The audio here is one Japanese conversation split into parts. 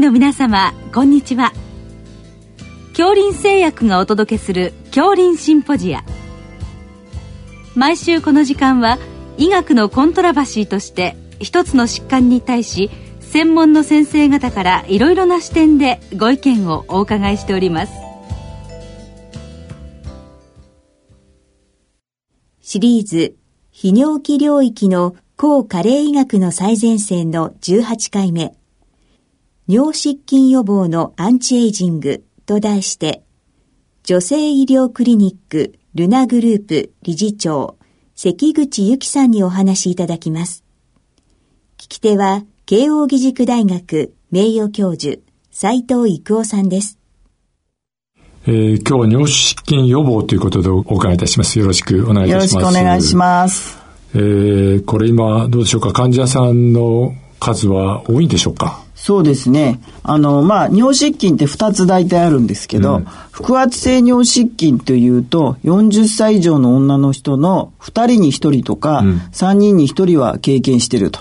医の皆様こんにちは。恐林製薬がお届けする恐林シンポジア。毎週この時間は医学のコントラバシーとして一つの疾患に対し専門の先生方からいろいろな視点でご意見をお伺いしております。シリーズ泌尿器領域の抗加齢医学の最前線の18回目。尿失禁予防のアンチエイジングと題して、女性医療クリニックルナグループ理事長、関口由紀さんにお話しいただきます。聞き手は、慶應義塾大学名誉教授、斉藤育夫さんです。えー、今日は尿失禁予防ということでお伺いいたします。よろしくお願いいたします。よろしくお願いします。えー、これ今どうでしょうか？患者さんの数は多いんでしょうか？そうですね。あの、まあ、尿失禁って2つ大体あるんですけど、うん、腹圧性尿失禁というと、40歳以上の女の人の2人に1人とか、うん、3人に1人は経験してると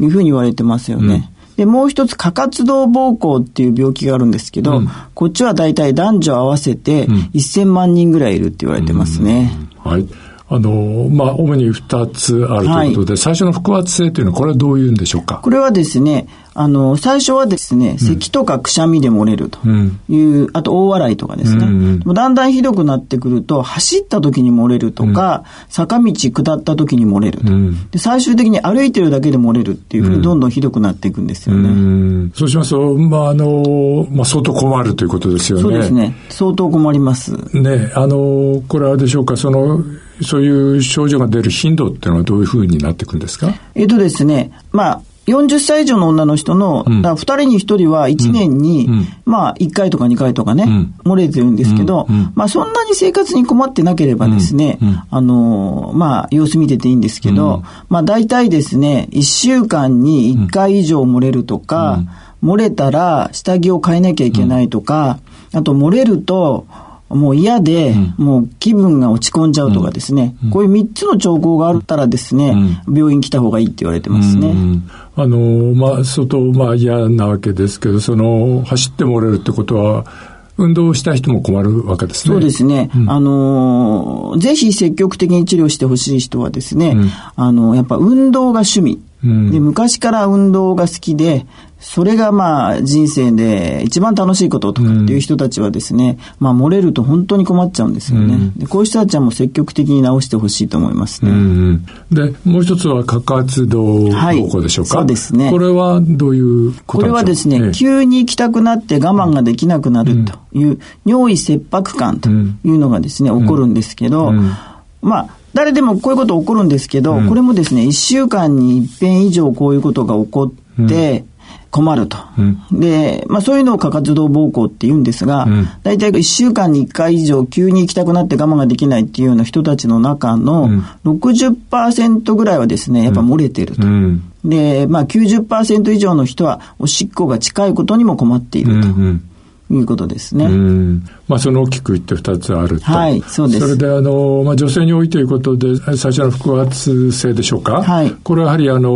いうふうに言われてますよね。うん、で、もう一つ、過活動膀胱っていう病気があるんですけど、こっちは大体男女合わせて1000万人ぐらいいるって言われてますね。はい。あの、まあ、主に2つあるということで、はい、最初の腹圧性というのは、これはどういうんでしょうか？これはですね、あの、最初はですね、咳とかくしゃみで漏れるという、うん、あと大笑いとかですね、うんうん、だんだんひどくなってくると、走った時に漏れるとか、うん、坂道下った時に漏れると、うん、で。最終的に歩いてるだけで漏れるっていうふうにどんどんひどくなっていくんですよね。そうしますと、まあ、あの、まあ、相当困るということですよね。そうですね。相当困ります。ね、あの、これはでしょうか、その、そういう症状が出る頻度っていうのはどういうふうになっていくんですか？えっとですね、まあ、40歳以上の女の人の、うん、2人に1人は1年に、うん、まあ、1回とか2回とかね、うん、漏れてるんですけど、まあ、そんなに生活に困ってなければですね、あの、まあ、様子見てていいんですけど、まあ、大体ですね、1週間に1回以上漏れるとか、漏れたら下着を変えなきゃいけないとか、あと漏れると、もう嫌で、うん、もう気分が落ち込んじゃうとかですね、うん、こういう3つの兆候があったらですね、うん、病院来た方がいいって言われてますね。あの、まあ、相当、まあ嫌なわけですけど、その、走って漏れるってことは、運動した人も困るわけですね。そうですね。うん、あの、ぜひ積極的に治療してほしい人はですね、うん、あの、やっぱ運動が趣味。うん、で昔から運動が好きで、それがまあ人生で一番楽しいこととかっていう人たちはですね、うん、まあ漏れると本当に困っちゃうんですよね。うん、でこういう人たちはもう積極的に直してほしいと思いますね。うん、で、もう一つは過活動膀胱でしょうか、はい、そうですね。これはどういうことこれはですね、ええ、急に行きたくなって我慢ができなくなるという、尿意切迫感というのがですね、起こるんですけど、まあ誰でもこういうこと起こるんですけど、これもですね、1週間に一遍以上こういうことが起こって、困ると。うん、で、まあそういうのを過活動膀胱って言うんですが、うん、大体1週間に1回以上急に行きたくなって我慢ができないっていうような人たちの中の60%ぐらいはですね、やっぱ漏れてると。うん、で、まあ90%以上の人はおしっこが近いことにも困っていると。いうことですね。まあ、その大きく言って二つあると。はい、そうです。それで、あの、まあ、女性に多いということで、最初の腹圧性でしょうか？はい。これはやはり、あの、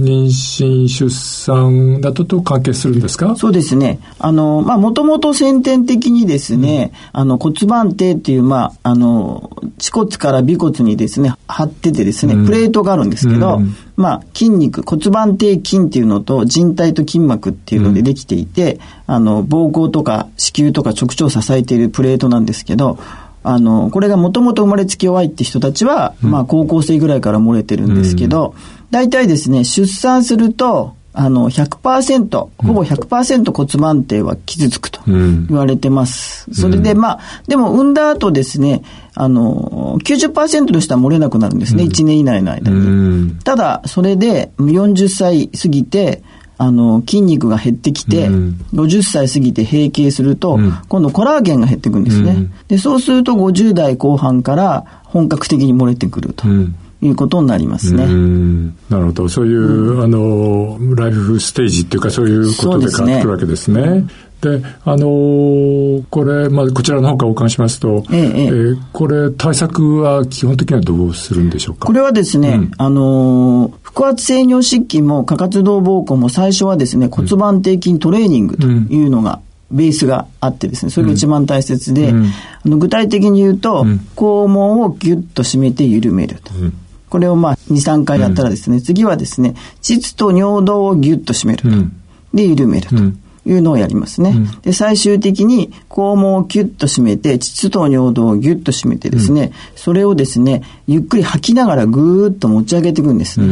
妊娠、出産だとと関係するんですか？そうですね。あの、まあ、もともと先天的にですね、うん、あの、骨盤底っていう、まあ、あの、恥骨から尾骨にですね、張っててですね、プレートがあるんですけど、うん、まあ、筋肉、骨盤底筋っていうのと人体と筋膜っていうのでできていて、うん、あの、膀胱とか子宮とか直腸を支えているプレートなんですけど、あの、これがもともと生まれつき弱いって人たちは、うん、まあ、高校生ぐらいから漏れてるんですけど、大体ですね、出産すると、あの100%、ほぼ100%骨盤底は傷つくと言われてます。うん、それで、まあ、でも産んだ後ですね、あの、90%の人は漏れなくなるんですね、うん、1年以内の間に。うん、ただ、それで40歳過ぎて、あの、筋肉が減ってきて、うん、50歳過ぎて閉経すると、うん、今度コラーゲンが減っていくんですね、うん、で、そうすると50代後半から本格的に漏れてくると。いうことになりますね。なるほど。そういう、うん、あの、ライフステージっていうか、そういうことで変わってくるわけですね。で、あのー、これ、まあ、こちらの方からお伺いしますと、えええー、これ、対策は基本的にはどうするんでしょうか？これはですね、うん、あのー、腹圧性尿失禁も過活動膀胱も最初はですね、骨盤底筋トレーニングというのが、ベースがあってですね、それが一番大切で、うん、あの具体的に言うと、うん、肛門をギュッと締めて緩めると。うん、これをまあ2、3回やったらですね、次はですね、膣と尿道をギュッと締めると。で、緩めると。いうのをやりますね。で、最終的に肛門をキュッと締めて、膣と尿道をギュッと締めてですね、それをですね、ゆっくり吐きながらぐーっと持ち上げていくんですね。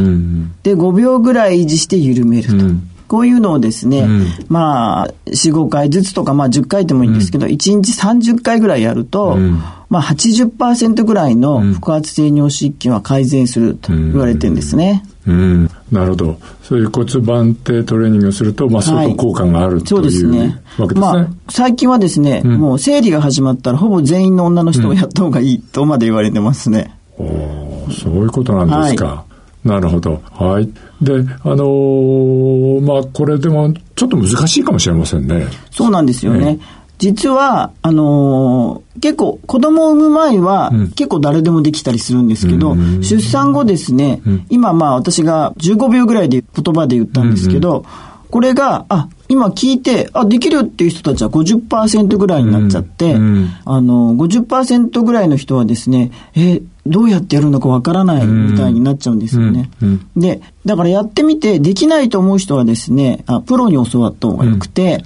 で、5秒ぐらい維持して緩めると。こういうのをですね、うん、まあ、4、5回ずつとか、まあ10回でもいいんですけど、うん、1日30回ぐらいやると、うん、まあ80%ぐらいの腹圧性尿失禁は改善すると言われてるんですね。うん、なるほど。そういう骨盤底トレーニングをすると、まあ、相当効果がある、はい、というわけですね。まあ、最近はですね、うん、もう生理が始まったら、ほぼ全員の女の人をやった方がいいとまで言われてますね。うん、おそういうことなんですか。はい、なるほど。はい。で、あのー、まあ、これでも、ちょっと難しいかもしれませんね。そうなんですよね。実は、あのー、結構、子供を産む前は、結構誰でもできたりするんですけど、うん、出産後ですね、うん、今まあ私が15秒ぐらいで言葉で言ったんですけど、うんこれが、あ、今聞いて、あ、できるっていう人たちは50%ぐらいになっちゃって、うん、あの、50%ぐらいの人はですね、え、どうやってやるのかわからないみたいになっちゃうんですよね。うんうん、で、だからやってみてできないと思う人はですね、あプロに教わった方がよくて、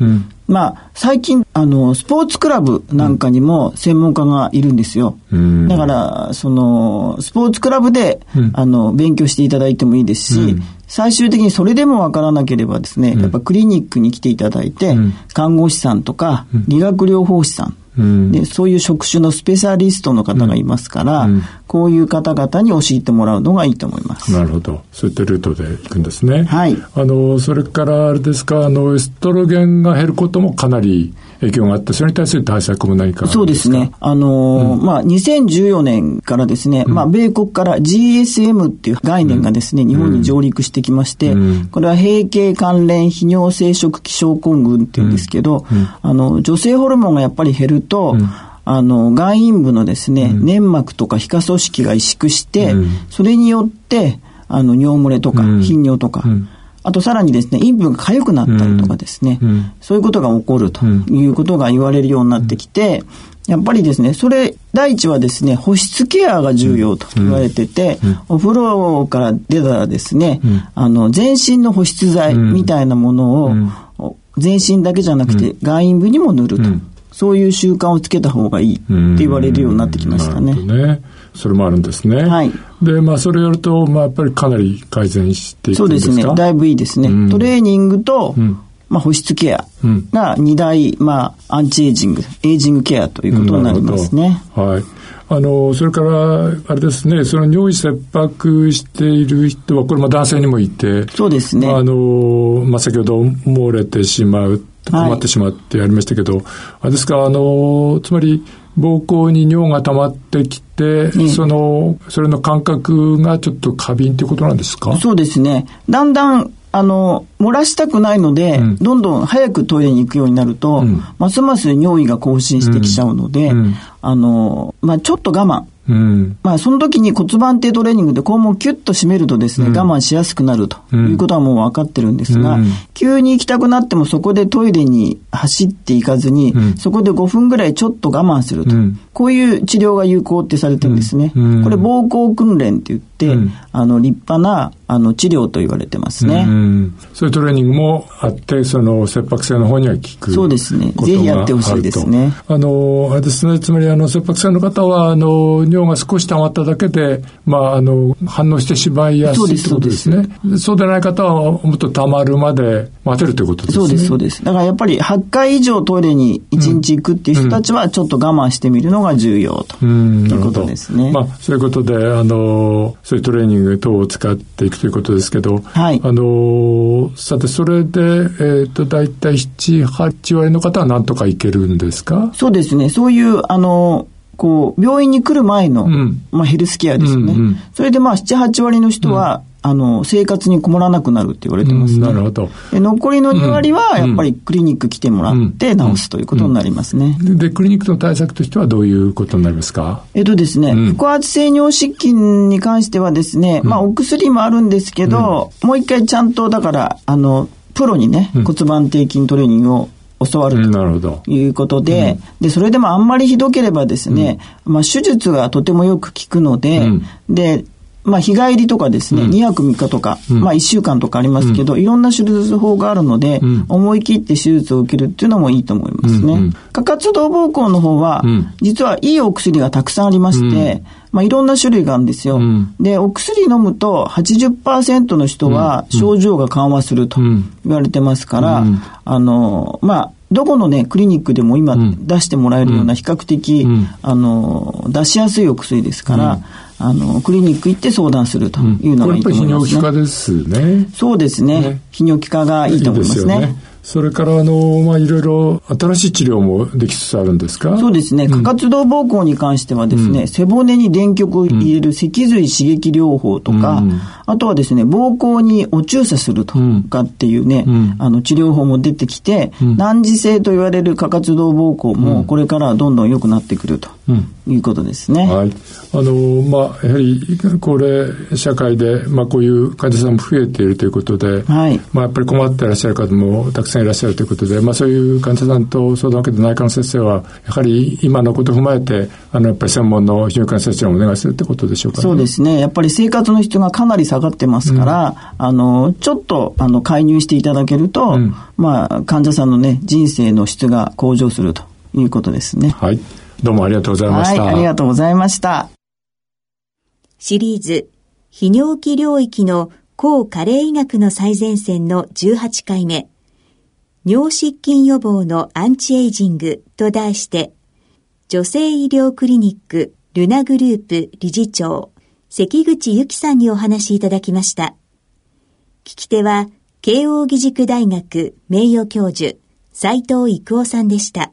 まあ、最近、あの、スポーツクラブなんかにも専門家がいるんですよ。だから、その、スポーツクラブで、あの、勉強していただいてもいいですし、最終的にそれでもわからなければですね、やっぱクリニックに来ていただいて、看護師さんとか、理学療法士さん、でそういう職種のスペシャリストの方がいますから、うん、こういう方々に教えてもらうのがいいと思います。なるほど。そういったルートで行くんですね。はい。あの、それからあれですか、あの、エストロゲンが減ることもかなり影響があって、それに対する対策も何かそうですね。あのーうん、まあ、2014年からですね、うん、まあ、米国から GSM っていう概念がですね、日本に上陸してきまして、これは閉経関連泌尿生殖器症候群っていうんですけど、あの、女性ホルモンがやっぱり減ると、あの、外陰部のですね、粘膜とか皮下組織が萎縮して、それによって、あの、尿漏れとか、頻尿とか、あとさらにですね、陰部が痒くなったりとかですね、うん、そういうことが起こるということが言われるようになってきて、やっぱりですね、それ、第一はですね、保湿ケアが重要と言われてて、うん、お風呂から出たらですね、うん、あの、全身の保湿剤みたいなものを、全身だけじゃなくて、外陰部にも塗ると。そういう習慣をつけた方がいいって言われるようになってきましたね。ねそれもあるんですね。はい。で、まあ、それをやると、まあ、やっぱりかなり改善していくんですか？そうですね。だいぶいいですね。うん、トレーニングと、うん、まあ、保湿ケアが2大、まあ、アンチエイジング、エイジングケアということになりますね。はい。あの、それから、あれですね、その尿意切迫している人は、これも男性にもいて、そうですね。あの、まあ、先ほど漏れてしまう、困ってしまうってありましたけど、はい、ですか、あの、つまり、膀胱に尿が溜まってきて、うん、その、それの感覚がちょっと過敏ということなんですか？そうですね。だんだん、あの、漏らしたくないので、うん、どんどん早くトイレに行くようになると、うん、ますます尿意が更新してきちゃうので、あの、まあ、ちょっと我慢。うん、まあ、その時に骨盤底トレーニングで肛門をキュッと締めるとですね、うん、我慢しやすくなるということはもう分かってるんですが、うん、急に行きたくなってもそこでトイレに走っていかずに、そこで5分ぐらいちょっと我慢すると。こういう治療が有効ってされてるんですね。これ、膀胱訓練って言って、あの、立派な、あの、治療と言われてますね。そういうトレーニングもあって、その、切迫性の方には効くそうですね。ぜひやってほしいですね。あの、あれですね、つまり、あの、切迫性の方は、あの、尿が少し溜まっただけで、まあ、あの、反応してしまいやすいってことですね。そうでない方は、もっと溜まるまで待てるということですね。そうです、そうです。だからやっぱり8回以上トイレに1日行くっていう人たちは、ちょっと我慢してみるのが重要ということですね。まあ、そういうことで、あの、そういうトレーニング等を使っていくということですけど、はい。あの、さて、それで、えっ、ー、と、大体7、8割の方はなんとかいけるんですか？そうですね。そういう、あの、こう、病院に来る前の、うん、まあ、ヘルスケアですよね。うんうん、それでまあ、7、8割の人は、あの、生活に困らなくなるって言われてますね。なるほど。残りの2割は、やっぱりクリニック来てもらって治すということになりますね。で、クリニックの対策としてはどういうことになりますか？えっとですね、腹圧性尿失禁に関してはですね、まあ、お薬もあるんですけど、もう一回ちゃんと、だから、あの、プロにね、骨盤底筋トレーニングを教わるということで、うん、で、それでもあんまりひどければですね、うん、まあ手術がとてもよく効くので、うん、で、まあ日帰りとかですね、2泊3日とか、まあ1週間とかありますけど、いろんな手術法があるので、思い切って手術を受けるっていうのもいいと思いますね。過活動膀胱の方は、実はいいお薬がたくさんありまして、まあ、いろんな種類があるんですよ。うん、で、お薬飲むと80%の人は症状が緩和すると言われてますから、うん、あの、まあ、どこのね、クリニックでも今出してもらえるような比較的、うん、あの、出しやすいお薬ですから、あの、クリニック行って相談するというのがいいと思います、ね、これやっぱり泌尿器科ですね。そうですね。ね泌尿器科がいいと思いますね。いいそれからあの、まあ、いろいろ新しい治療もできつつあるんですか？そうですね。過活動膀胱に関してはですね、うん、背骨に電極を入れる脊髄刺激療法とか、うん、あとはですね、膀胱にお注射するとかっていうね、うん、あの治療法も出てきて、難治性と言われる過活動膀胱もこれからはどんどん良くなってくるということですね。はい。あの、まあ、やはり高齢社会で、まあ、こういう患者さんも増えているということで、はい、まあ、やっぱり困っていらっしゃる方もたくさんいらっしゃるということで、まあ、そういう患者さんと相談を受けた内科の先生は、やはり今のことを踏まえて、あの、やっぱり専門の泌尿器の先生をお願いするってことでしょうか、ね、そうですね。やっぱり生活の質がかなり下がってますから、うん、あの、ちょっと、あの、介入していただけると、うん、まあ、患者さんのね、人生の質が向上するということですね。はい。どうもありがとうございました。はい、ありがとうございました。シリーズ、泌尿器領域の抗加齢医学の最前線の18回目、尿失禁予防のアンチエイジングと題して、女性医療クリニックルナグループ理事長、関口由紀さんにお話しいただきました。聞き手は、慶應義塾大学名誉教授、斉藤育夫さんでした。